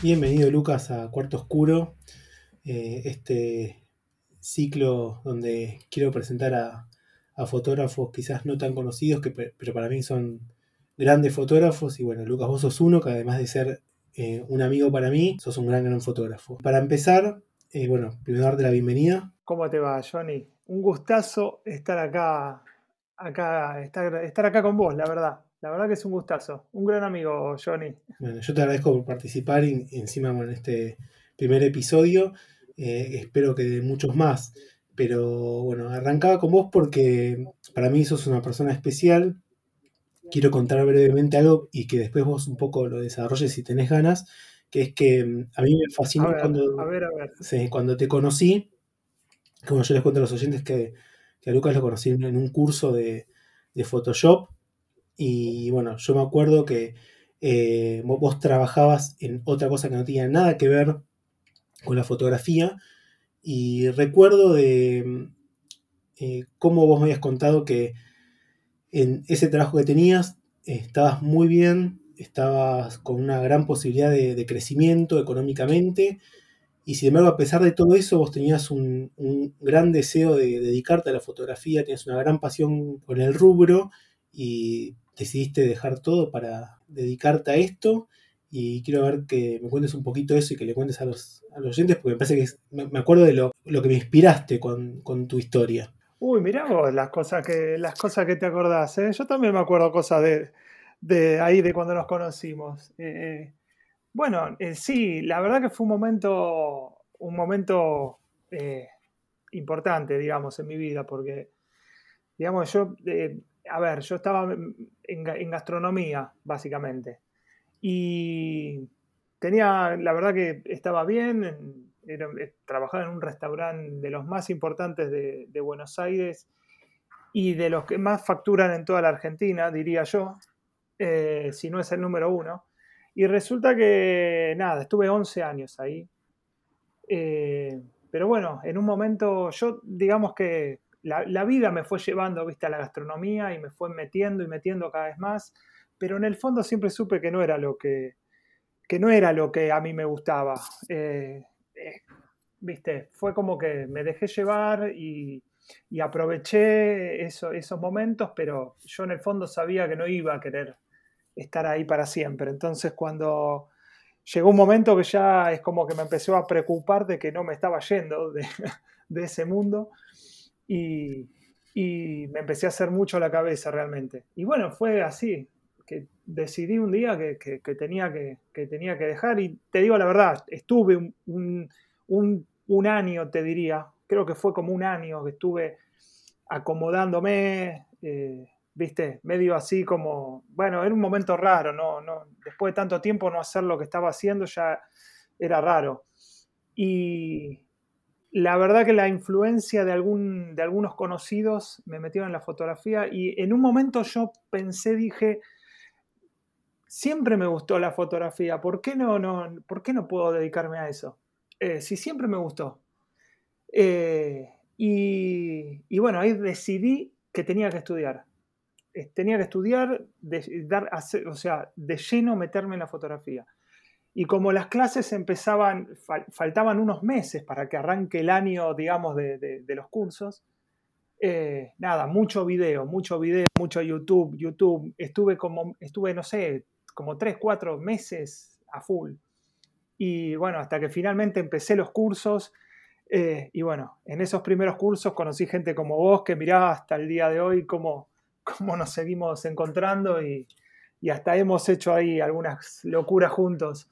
Bienvenido Lucas a Cuarto Oscuro, eh, este ciclo donde quiero presentar a, fotógrafos quizás no tan conocidos, que, pero para mí son grandes fotógrafos. Y bueno, Lucas, vos sos uno que además de ser eh, un amigo para mí, sos un gran, gran fotógrafo. Para empezar, eh, bueno, primero darte la bienvenida. ¿Cómo te va, Johnny? Un gustazo estar acá, acá estar, estar acá con vos, la verdad. La verdad que es un gustazo. Un gran amigo, Johnny. Bueno, yo te agradezco por participar y, encima en este primer episodio. Eh, espero que de muchos más. Pero bueno, arrancaba con vos porque para mí sos una persona especial. Quiero contar brevemente algo y que después vos un poco lo desarrolles si tenés ganas. Que es que mm, a mí me fascinó cuando, cuando te conocí. Como yo les cuento a los oyentes que, a Lucas lo conocí en un curso de, de Photoshop y bueno, yo me acuerdo que eh, vos trabajabas en otra cosa que no tenía nada que ver con la fotografía. Y recuerdo de eh, cómo vos me habías contado que en ese trabajo que tenías estabas muy bien, estabas con una gran posibilidad de, crecimiento económicamente. Y sin embargo, a pesar de todo eso, vos tenías un, un gran deseo de dedicarte a la fotografía, tenías una gran pasión con el rubro y decidiste dejar todo para dedicarte a esto y quiero ver que me cuentes un poquito eso y que le cuentes a los, oyentes porque me parece que me, acuerdo de lo, que me inspiraste con, tu historia. Uy, mirá vos las cosas que, las cosas que te acordás. ¿eh? Yo también me acuerdo cosas de, ahí, de cuando nos conocimos. Eh, eh, bueno, sí, la verdad que fue un momento, un momento importante, digamos, en mi vida, porque, digamos, yo a ver, yo estaba en, gastronomía, básicamente. Y tenía, la verdad que estaba bien, eh, trabajaba en un restaurante de los más importantes de, Buenos Aires y de los que más facturan en toda la Argentina, diría yo, eh, si no es el número uno. Y resulta que, nada, estuve 11 años ahí. Eh, pero bueno, en un momento yo, digamos que la, vida me fue llevando, viste, a la gastronomía y me fue metiendo y metiendo cada vez más, pero en el fondo siempre supe que no era lo que, que no era lo que a mí me gustaba. Eh, eh, viste, fue como que me dejé llevar y, aproveché esos momentos, pero yo en el fondo sabía que no iba a querer estar ahí para siempre. Entonces cuando llegó un momento que ya es como que me empezó a preocupar de que no me estaba yendo de, de ese mundo y, me empecé a hacer mucho la cabeza realmente. Y bueno, fue así, que decidí un día que, tenía, que, tenía que dejar y te digo la verdad, estuve un, año, te diría, creo que fue como un año que estuve acomodándome, eh, viste, medio así como, bueno, era un momento raro, no, no, después de tanto tiempo no hacer lo que estaba haciendo ya era raro. Y, la verdad que la influencia de, algún, de algunos conocidos me metieron en la fotografía y en un momento yo pensé, dije, siempre me gustó la fotografía, ¿por qué no, no, ¿por qué no puedo dedicarme a eso? Eh, si siempre me gustó. Eh, y, bueno, ahí decidí que tenía que estudiar. Eh, tenía que estudiar, dar, o sea, de lleno meterme en la fotografía. Y como las clases empezaban, faltaban unos meses para que arranque el año, digamos, de, los cursos, eh, nada, mucho video, mucho video, mucho YouTube, YouTube. Estuve como, estuve, no sé, como tres, cuatro meses a full. Y bueno, hasta que finalmente empecé los cursos. Eh, y bueno, en esos primeros cursos conocí gente como vos que mirá hasta el día de hoy cómo, cómo nos seguimos encontrando y, y hasta hemos hecho ahí algunas locuras juntos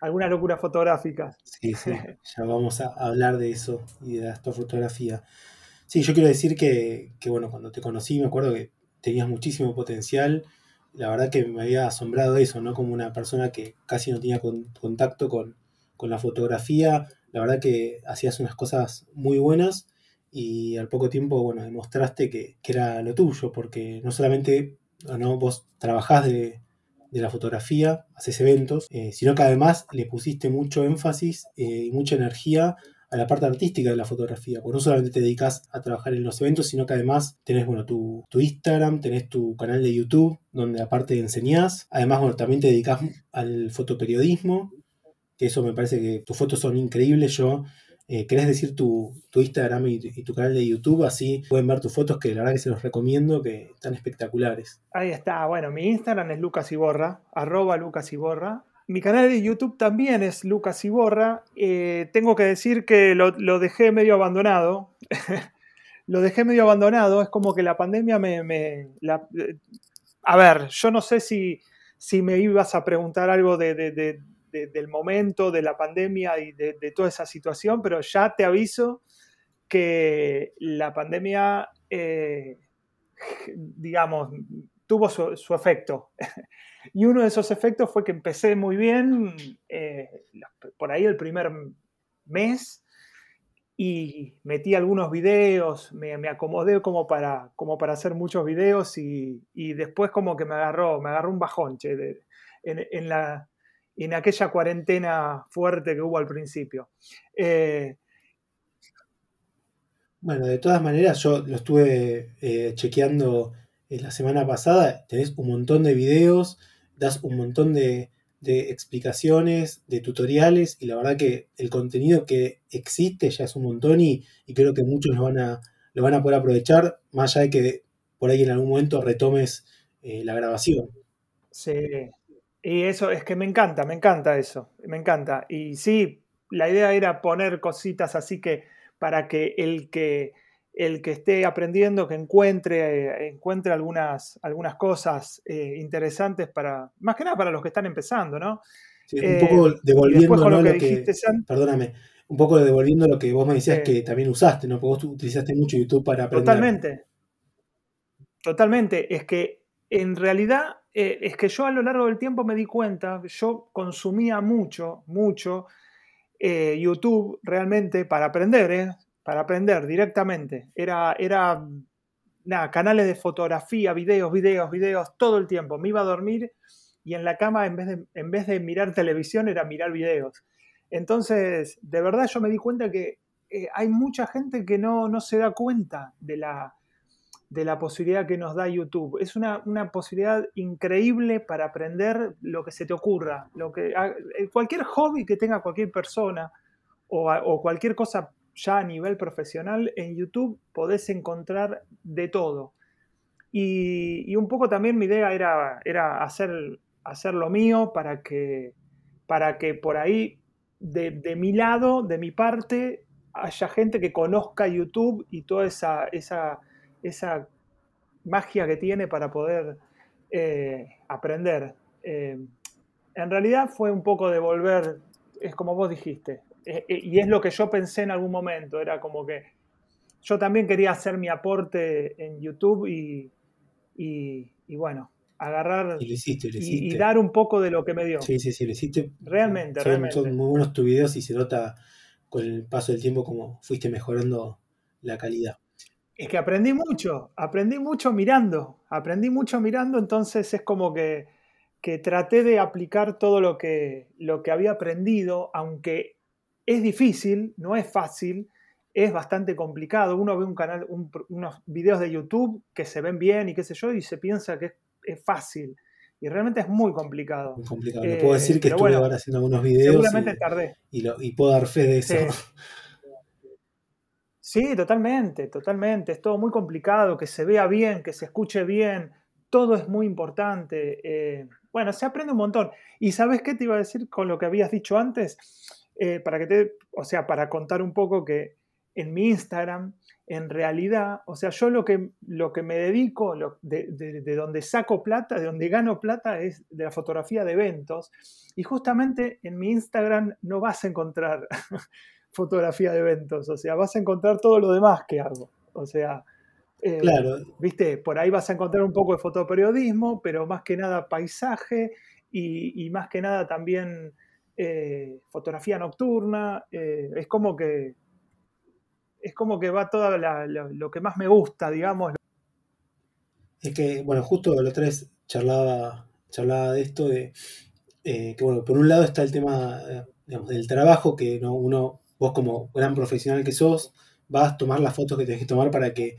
alguna locura fotográfica. Sí, sí, ya vamos a hablar de eso y de esta fotografía. Sí, yo quiero decir que, bueno, cuando te conocí me acuerdo que tenías muchísimo potencial. La verdad que me había asombrado eso, ¿no? Como una persona que casi no tenía contacto con, la fotografía. La verdad que hacías unas cosas muy buenas y al poco tiempo, bueno, demostraste que, que era lo tuyo, porque no solamente ¿no? vos trabajás de, de la fotografía, haces eventos, eh, sino que además le pusiste mucho énfasis eh, y mucha energía a la parte artística de la fotografía, porque no solamente te dedicas a trabajar en los eventos, sino que además tenés bueno, tu, Instagram, tenés tu canal de YouTube, donde aparte enseñás, además bueno, también te dedicas al fotoperiodismo, que eso me parece que tus fotos son increíbles. Yo, eh, ¿querés decir tu, Instagram y, tu canal de YouTube? Así pueden ver tus fotos, que la verdad que se los recomiendo, que están espectaculares. Ahí está, bueno, mi Instagram es Lucas Iborra, arroba Lucas Iborra. Mi canal de YouTube también es Lucas Iborra. Eh, tengo que decir que lo, dejé medio abandonado. lo dejé medio abandonado. Es como que la pandemia me... a ver, yo no sé si, si me ibas a preguntar algo de, del momento, de la pandemia y de, toda esa situación, pero ya te aviso que la pandemia, eh, digamos, tuvo su, efecto. y uno de esos efectos fue que empecé muy bien, eh, por ahí el primer mes, y metí algunos videos, me, acomodé como para, como para hacer muchos videos y, después como que me agarró, me agarró un bajón en, la, en aquella cuarentena fuerte que hubo al principio. Eh, bueno, de todas maneras, yo lo estuve eh, chequeando eh, la semana pasada. Tenés un montón de videos, das un montón de, explicaciones, de tutoriales, y la verdad que el contenido que existe ya es un montón y, creo que muchos lo van, a, lo van a poder aprovechar, más allá de que por ahí en algún momento retomes la grabación. Sí, y eso es que me encanta, me encanta eso, me encanta. Y sí, la idea era poner cositas así que para que el que, el que esté aprendiendo, que encuentre, encuentre algunas, algunas cosas eh, interesantes para, más que nada para los que están empezando, ¿no? Sí, un poco eh, devolviendo lo, que, perdóname, un poco devolviendo lo que vos me decías que también usaste, ¿no? Porque vos utilizaste mucho YouTube para aprender. Totalmente. Totalmente. Es que en realidad eh, es que yo a lo largo del tiempo me di cuenta, yo consumía mucho, mucho eh, YouTube realmente para aprender, ¿eh? para aprender directamente. Era, era nada, canales de fotografía, videos, videos, videos, todo el tiempo. Me iba a dormir y en la cama en vez de, en vez de mirar televisión era mirar videos. Entonces, de verdad yo me di cuenta que hay mucha gente que no, no se da cuenta de la, de la posibilidad que nos da YouTube. Es una, posibilidad increíble para aprender lo que se te ocurra, lo que, eh, cualquier hobby que tenga cualquier persona o, cualquier cosa ya a nivel profesional, en YouTube podés encontrar de todo. Y, un poco también mi idea era, era hacer, hacer lo mío para que, para que por ahí, de, de mi lado, de mi parte, haya gente que conozca YouTube y toda esa, esa esa magia que tiene para poder eh, aprender. Eh, en realidad fue un poco de volver, es como vos dijiste, eh, y es lo que yo pensé en algún momento, era como que yo también quería hacer mi aporte en YouTube y, bueno, agarrar y, dar un poco de lo que me dio. Sí, sí, sí, lo hiciste. Realmente, realmente. Son muy buenos tus videos y se nota con el paso del tiempo como fuiste mejorando la calidad. Es que aprendí mucho, aprendí mucho mirando, aprendí mucho mirando, entonces es como que, traté de aplicar todo lo que, lo que había aprendido, aunque es difícil, no es fácil, es bastante complicado. Uno ve un canal, unos videos de YouTube que se ven bien y qué sé yo, y se piensa que es, fácil. Y realmente es muy complicado. Muy complicado. No puedo decir que eh, estuve ahora haciendo algunos videos. Seguramente tardé. Y, puedo dar fe de eso. Sí, totalmente, totalmente. Es todo muy complicado, que se vea bien, que se escuche bien, todo es muy importante. Eh, bueno, se aprende un montón. ¿Y sabes qué te iba a decir con lo que habías dicho antes? Eh, para que te, o sea, para contar un poco que en mi Instagram, en realidad, o sea, yo lo que, lo que me dedico, de, de, donde saco plata, de donde gano plata, es de la fotografía de eventos. Y justamente en mi Instagram no vas a encontrar fotografía de eventos, o sea, vas a encontrar todo lo demás que hago. O sea, eh, claro. viste, por ahí vas a encontrar un poco de fotoperiodismo, pero más que nada paisaje y, más que nada también eh, fotografía nocturna. Eh, es como que es como que va todo lo que más me gusta, digamos. Es que, bueno, justo otra vez charlaba, charlaba de esto, de que, bueno, por un lado está el tema del trabajo, que ¿no? uno vos como gran profesional que sos, vas a tomar las fotos que tenés que tomar para que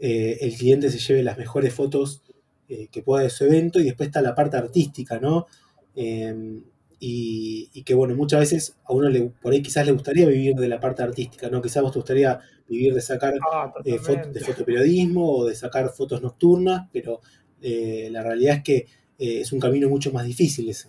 eh, el cliente se lleve las mejores fotos eh, que pueda de su evento y después está la parte artística, ¿no? Em, y, que bueno, muchas veces a uno le, por ahí quizás le gustaría vivir de la parte artística, ¿no? Quizás vos te gustaría vivir de sacar Ah, eh, de fotoperiodismo o de sacar fotos nocturnas, pero eh, la realidad es que es un camino mucho más difícil ese.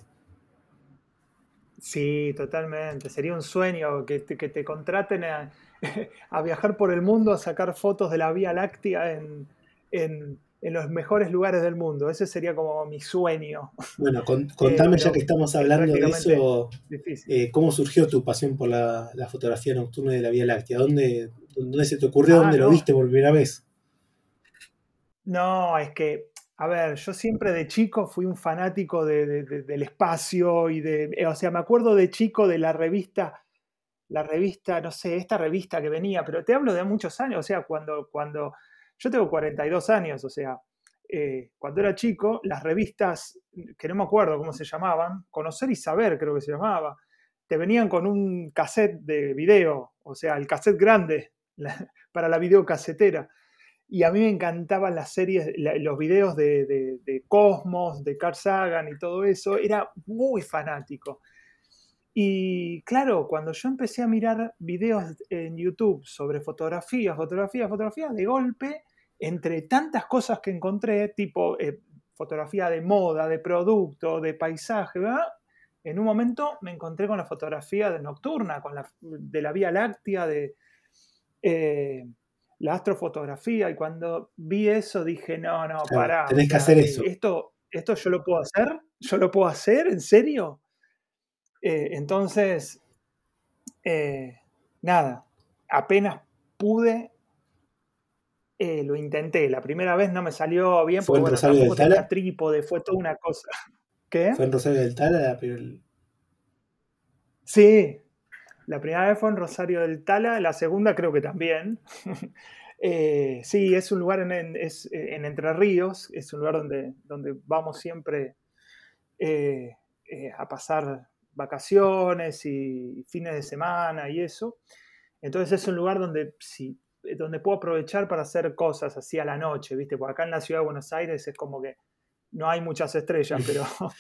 Sí, totalmente. Sería un sueño que te, que te contraten a, a viajar por el mundo a sacar fotos de la Vía Láctea en, en- en los mejores lugares del mundo. Ese sería como mi sueño. Bueno, con- Eh, contame ya que estamos es hablando de eso, eh, ¿cómo surgió tu pasión por la, la fotografía nocturna de la Vía Láctea? ¿Dónde, dónde se te ocurrió? Ah, ¿Dónde lo viste por primera vez? No, es que, a ver, yo siempre de chico fui un fanático de- de- de- del espacio y de, eh, o sea, me acuerdo de chico de la revista, la revista, no sé, esta revista que venía, pero te hablo de muchos años, o sea, cuando, cuando, yo tengo 42 años, o sea, eh, cuando era chico, las revistas, que no me acuerdo cómo se llamaban, Conocer y Saber creo que se llamaba, te venían con un cassette de video, o sea, el cassette grande para la videocasetera. Y a mí me encantaban las series, los videos de, Cosmos, de Carl Sagan y todo eso. Era muy fanático. Y claro, cuando yo empecé a mirar videos en YouTube sobre fotografía, fotografía, fotografía, de golpe, entre tantas cosas que encontré, tipo eh, fotografía de moda, de producto, de paisaje, en un momento me encontré con la fotografía de nocturna, con la, de la Vía Láctea, de eh, la astrofotografía, y cuando vi eso dije, no, no, Claro, pará, tenés que hacer eso. esto, ¿esto yo lo puedo hacer? ¿Yo lo puedo hacer? ¿En serio? Eh, entonces, eh, nada, apenas pude, eh, lo intenté. La primera vez no me salió bien ¿Fue porque, en bueno, tampoco tenía trípode, fue toda una cosa. ¿Qué? ¿Fue en Rosario del Tala la primer- Sí, la primera vez fue en Rosario del Tala, la segunda creo que también. Eh, sí, es un lugar en, en- es, eh, en Entre Ríos, es un lugar donde, donde vamos siempre eh, eh, a pasar vacaciones y fines de semana y eso. Entonces es un lugar donde, sí, donde puedo aprovechar para hacer cosas así a la noche, ¿viste? Porque acá en la ciudad de Buenos Aires es como que no hay muchas estrellas, pero,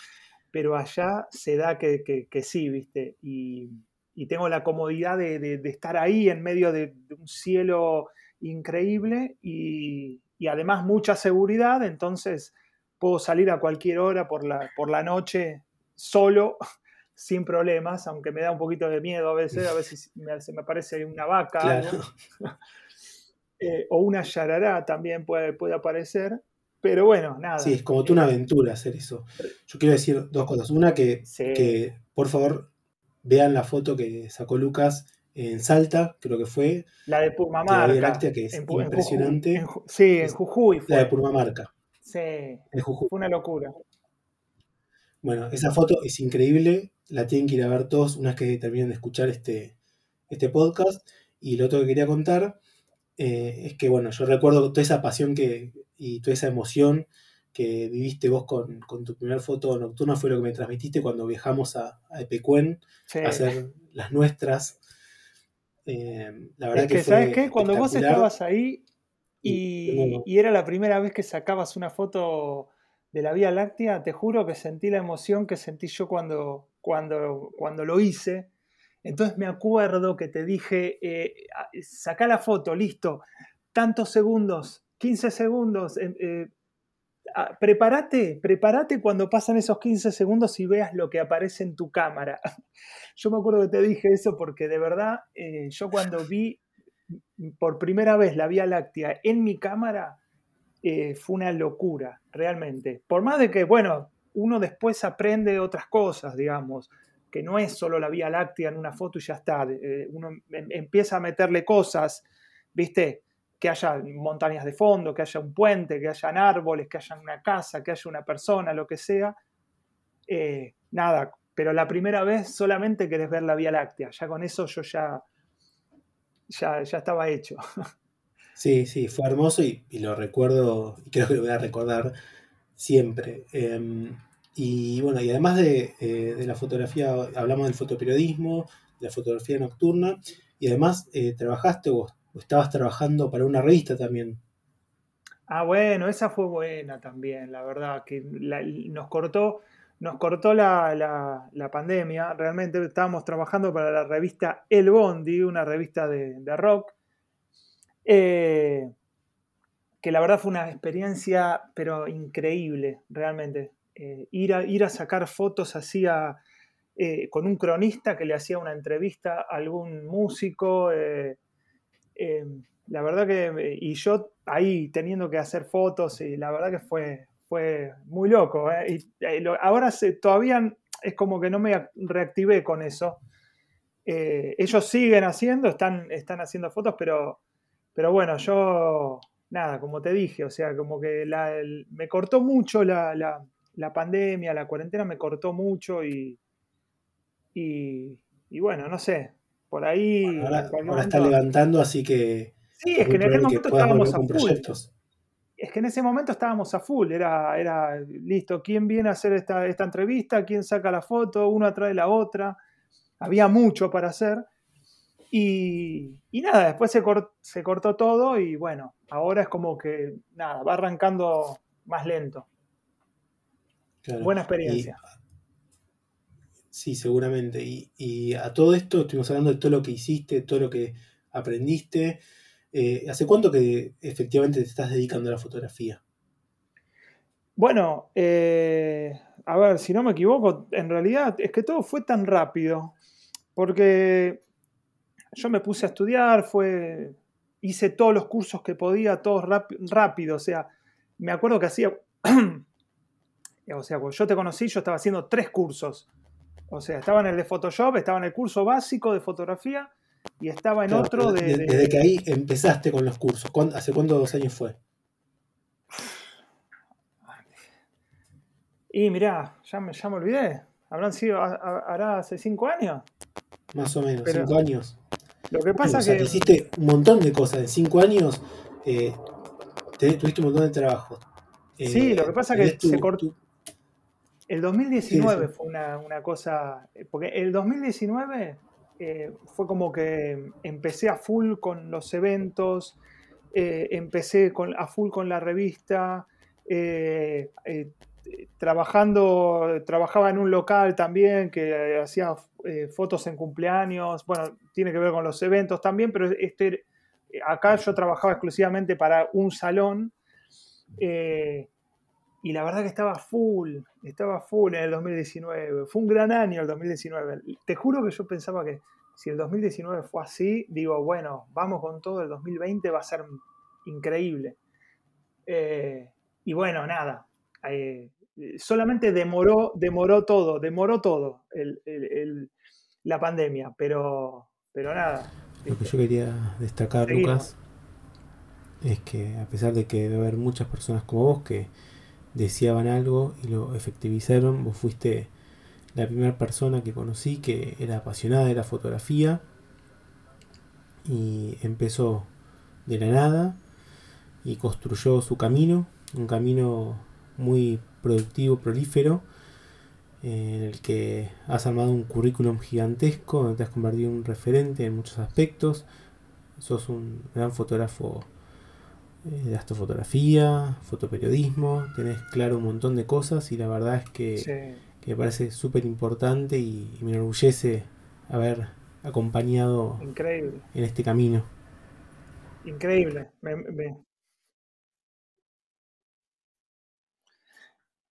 pero allá se da que, que- que sí, ¿viste? Y, y tengo la comodidad de, de- de estar ahí en medio de, de un cielo increíble y, y además mucha seguridad, entonces puedo salir a cualquier hora por la, por la noche solo, sin problemas, aunque me da un poquito de miedo a veces, a veces me- se me aparece una vaca Claro. eh, o una yarará también puede, puede aparecer, pero bueno, nada. Sí, es como tú una eh, aventura hacer eso. Yo quiero decir dos cosas. Una, que, sí. que por favor vean la foto que sacó Lucas en Salta, creo que fue, La de de la Purmamarca. Láctea, que es en Pu- en Jujuy, impresionante. en sí, en Jujuy la de fue. Purmamarca, Sí, en Jujuy. fue una locura. Bueno, esa foto es increíble, la tienen que ir a ver todos una vez que terminen de escuchar este, este podcast. Y lo otro que quería contar eh, es que, bueno, yo recuerdo toda esa pasión que, y toda esa emoción que viviste vos con, con tu primer foto nocturna, fue lo que me transmitiste cuando viajamos a, a Epecuén Sí. a hacer las nuestras. Eh, la verdad Es que, que ¿sabes qué? Cuando vos estabas ahí Y era la primera vez que sacabas una foto de la Vía Láctea, te juro que sentí la emoción que sentí yo cuando, cuando, cuando lo hice. Entonces me acuerdo que te dije, eh, saca la foto, listo, tantos segundos, 15 segundos, eh, prepárate, prepárate cuando pasan esos 15 segundos y veas lo que aparece en tu cámara. Yo me acuerdo que te dije eso porque de verdad eh, yo cuando vi por primera vez la Vía Láctea en mi cámara eh, fue una locura, realmente. Por más de que, bueno, uno después aprende otras cosas, digamos, que no es solo la Vía Láctea en una foto y ya está. eh, uno em- empieza a meterle cosas, ¿viste? Que haya montañas de fondo, que haya un puente, que hayan árboles, que haya una casa, que haya una persona, lo que sea. Eh, nada, pero la primera vez solamente querés ver la Vía Láctea. Ya con eso yo ya, ya, ya estaba hecho. Sí, sí, fue hermoso y, lo recuerdo, y creo que lo voy a recordar siempre. Eh, y bueno, y además de, eh, de la fotografía, hablamos del fotoperiodismo, de la fotografía nocturna, y además eh, trabajaste o, estabas trabajando para una revista también. Ah, bueno, esa fue buena también, la verdad, que la- nos cortó, nos cortó la, pandemia. Realmente estábamos trabajando para la revista El Bondi, una revista de, rock. Eh, que la verdad fue una experiencia, pero increíble, realmente. Eh, ir, a, ir a sacar fotos así eh, con un cronista que le hacía una entrevista a algún músico. La verdad que, y yo ahí teniendo que hacer fotos, y la verdad que fue, fue muy loco. ¿eh? Y, eh, ahora todavía es como que no me reactivé con eso. Eh, ellos siguen haciendo, están, están haciendo fotos, pero, pero bueno, yo, nada, como te dije, o sea, como que me cortó mucho la, pandemia, la cuarentena me cortó mucho y, y, bueno, no sé, por ahí... ahora, está levantando, así que... Sí, es que en aquel momento estábamos a full es que en ese momento estábamos a full, era, era listo, ¿quién viene a hacer esta, entrevista? ¿Quién saca la foto? Una atrás de la otra. Había mucho para hacer. Y, nada, después se, se, cortó todo y bueno, ahora es como que nada, va arrancando más lento. Buena experiencia. Sí, seguramente. Y, a todo esto estuvimos hablando de todo lo que hiciste, todo lo que aprendiste. Eh, ¿Hace cuánto que efectivamente te estás dedicando a la fotografía? Bueno, eh, a ver, si no me equivoco, en realidad es que todo fue tan rápido, porque yo me puse a estudiar, fue, hice todos los cursos que podía, todos rápido, o sea, me acuerdo que hacía, o sea, cuando yo te conocí, yo estaba haciendo tres cursos, o sea, estaba en el de Photoshop, estaba en el curso básico de fotografía, y estaba en otro de, Desde que ahí empezaste con los cursos. ¿Hace cuántos años fue? Y mirá, ya me, ya me olvidé. ¿Habrán sido, hará hace cinco años? Más o menos, cinco años. Lo que pasa es que... hiciste un montón de cosas. En cinco años eh, tuviste un montón de trabajo. sí, lo que pasa es que se cortó. El 2019 fue una, una, cosa. Porque el 2019 eh, fue como que empecé a full con los eventos, eh, empecé con, a full con la revista, eh, trabajando, trabajaba en un local también que hacía fotos en cumpleaños, bueno, tiene que ver con los eventos también, pero este, acá yo trabajaba exclusivamente para un salón y la verdad que estaba full, estaba full en el 2019. Fue un gran año el 2019. Te juro que yo pensaba que si el 2019 fue así, digo, bueno, vamos con todo, el 2020 va a ser increíble. Eh, y bueno, nada, eh, solamente demoró, demoró todo, demoró todo la pandemia, pero, pero nada. Lo que yo quería destacar, Lucas, es que a pesar de que debe haber muchas personas como vos que deseaban algo y lo efectivizaron, vos fuiste la primera persona que conocí que era apasionada de la fotografía y empezó de la nada y construyó su camino, un camino muy productivo, prolífero, en el que has armado un currículum gigantesco, donde te has convertido en un referente en muchos aspectos, sos un gran fotógrafo eh, de astrofotografía, fotoperiodismo, tenés claro un montón de cosas y la verdad es que, me parece súper importante y, me enorgullece haber acompañado Increíble. en este camino. Increíble.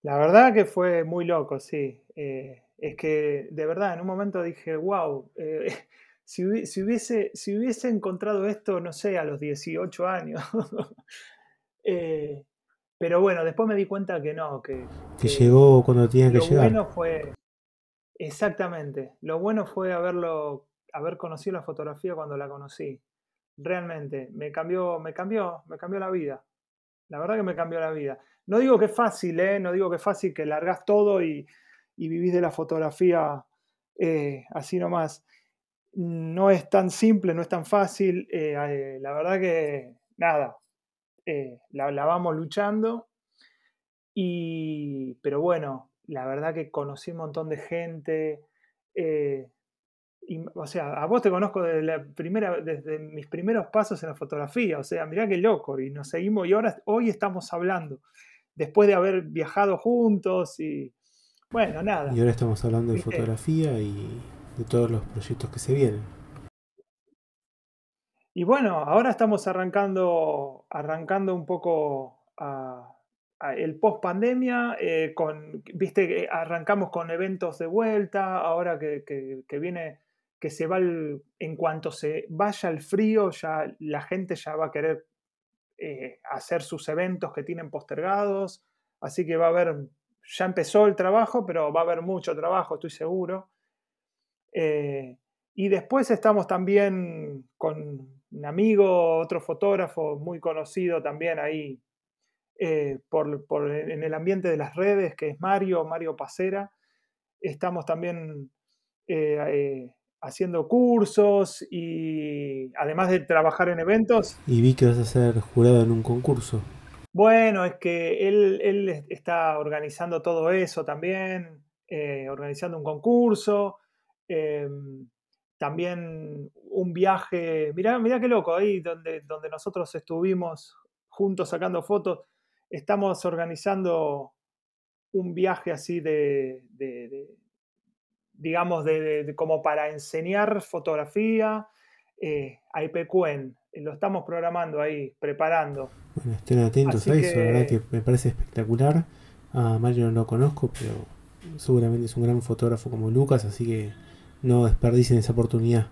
La verdad que fue muy loco, sí. Eh, es que de verdad en un momento dije, wow, eh, si, hubiese, si hubiese encontrado esto, no sé, a los 18 años. Eh, pero bueno, después me di cuenta que no, que... Que, llegó cuando tenía que llegar. Lo bueno fue... Exactamente. Lo bueno fue haberlo, haber conocido la fotografía cuando la conocí. Realmente, me cambió, me cambió, me cambió la vida. La verdad que me cambió la vida. No digo que es fácil, ¿eh? No digo que es fácil que largas todo y, vivís de la fotografía eh, así nomás no es tan simple, no es tan fácil. Eh, eh, la verdad que, nada, eh, la, vamos luchando. Y, pero bueno, la verdad que conocí un montón de gente. o sea, a vos te conozco desde, la primera, desde mis primeros pasos en la fotografía. O sea, mirá qué loco. Y nos seguimos y ahora hoy estamos hablando. Después de haber viajado juntos y Bueno, nada. Y ahora estamos hablando de fotografía y de todos los proyectos que se vienen. Y bueno, ahora estamos arrancando, arrancando un poco a, el post pandemia, eh, con, viste, arrancamos con eventos de vuelta, ahora que, que, viene, que se va en cuanto se vaya el frío, ya la gente ya va a querer eh, hacer sus eventos que tienen postergados, así que va a haber, ya empezó el trabajo, pero va a haber mucho trabajo, estoy seguro. Eh, y después estamos también con un amigo, otro fotógrafo muy conocido también ahí eh, por, en el ambiente de las redes, que es Mario, Mario Pacera. Estamos también haciendo cursos y además de trabajar en eventos. Y vi que vas a ser jurado en un concurso. Bueno, es que él, está organizando todo eso también, eh, organizando un concurso, em, también un viaje, mirá, mirá qué loco, ahí donde, donde nosotros estuvimos juntos sacando fotos, estamos organizando un viaje así de digamos, de, como para enseñar fotografía eh, a IPQN. Lo estamos programando ahí, preparando. Bueno, estén atentos a eso, la verdad que me parece espectacular. A Mario no lo conozco, pero seguramente es un gran fotógrafo como Lucas, así que no desperdicien esa oportunidad.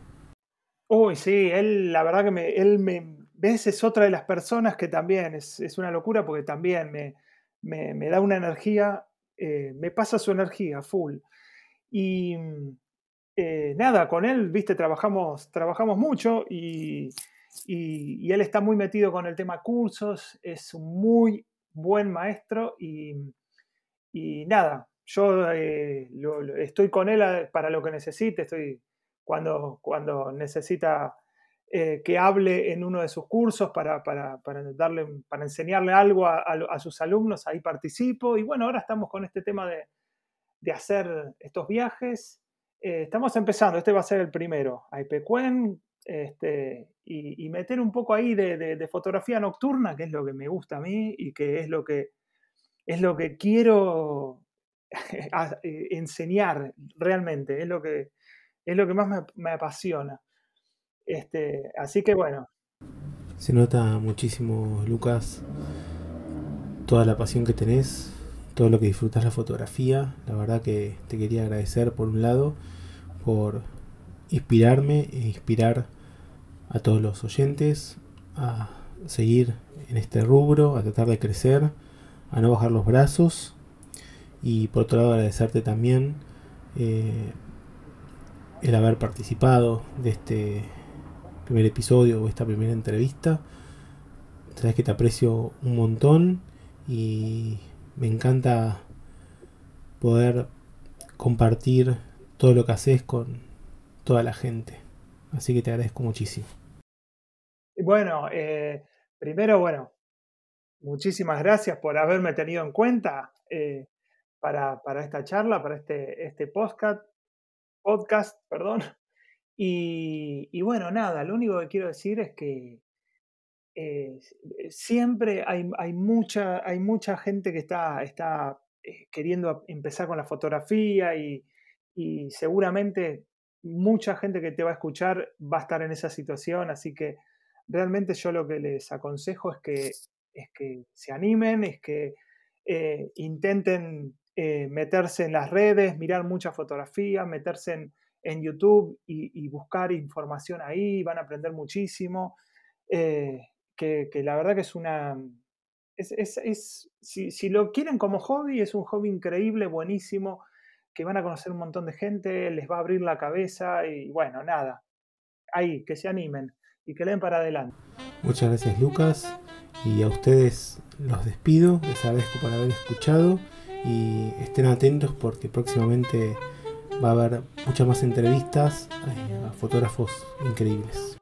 Uy, sí, él, la verdad que me, él me, ves, es otra de las personas que también es, es una locura porque también me, me, da una energía, eh, me pasa su energía full. Y eh, nada, con él, viste, trabajamos, trabajamos mucho y, y, él está muy metido con el tema cursos, es un muy buen maestro y, y nada, yo eh, estoy con él para lo que necesite, estoy cuando, cuando necesita eh, que hable en uno de sus cursos para, para, para darle, para enseñarle algo a, sus alumnos, ahí participo y bueno, ahora estamos con este tema de, de hacer estos viajes. Eh, estamos empezando, este va a ser el primero, a Ipecuén, este, y, meter un poco ahí de, fotografía nocturna, que es lo que me gusta a mí y que es lo que, es lo que quiero eh, enseñar realmente, es lo que, es lo que más me, apasiona. Este, así que bueno. Se nota muchísimo, Lucas, toda la pasión que tenés todo lo que disfrutas la fotografía. La verdad que te quería agradecer por un lado por inspirarme e inspirar a todos los oyentes a seguir en este rubro, a tratar de crecer, a no bajar los brazos y por otro lado agradecerte también eh, el haber participado de este primer episodio o esta primera entrevista. Sabes que te aprecio un montón y me encanta poder compartir todo lo que haces con toda la gente. Así que te agradezco muchísimo. Bueno, eh, primero, bueno, muchísimas gracias por haberme tenido en cuenta eh, para, para, esta charla, para este, este podcast, podcast perdón. Y, y, bueno, nada, lo único que quiero decir es que eh, siempre hay, hay, mucha, hay mucha gente que está, está eh, queriendo empezar con la fotografía y, y, seguramente mucha gente que te va a escuchar va a estar en esa situación, así que realmente yo lo que les aconsejo es que, es que se animen, es que eh, intenten meterse en las redes, mirar mucha fotografía, meterse en, YouTube y, buscar información ahí, van a aprender muchísimo que, la verdad que es una... Es, si, lo quieren como hobby, es un hobby increíble, buenísimo, que van a conocer un montón de gente, les va a abrir la cabeza y bueno, nada, ahí, que se animen y que leen para adelante. Muchas gracias Lucas y a ustedes los despido, les agradezco por haber escuchado y estén atentos porque próximamente va a haber muchas más entrevistas a fotógrafos increíbles.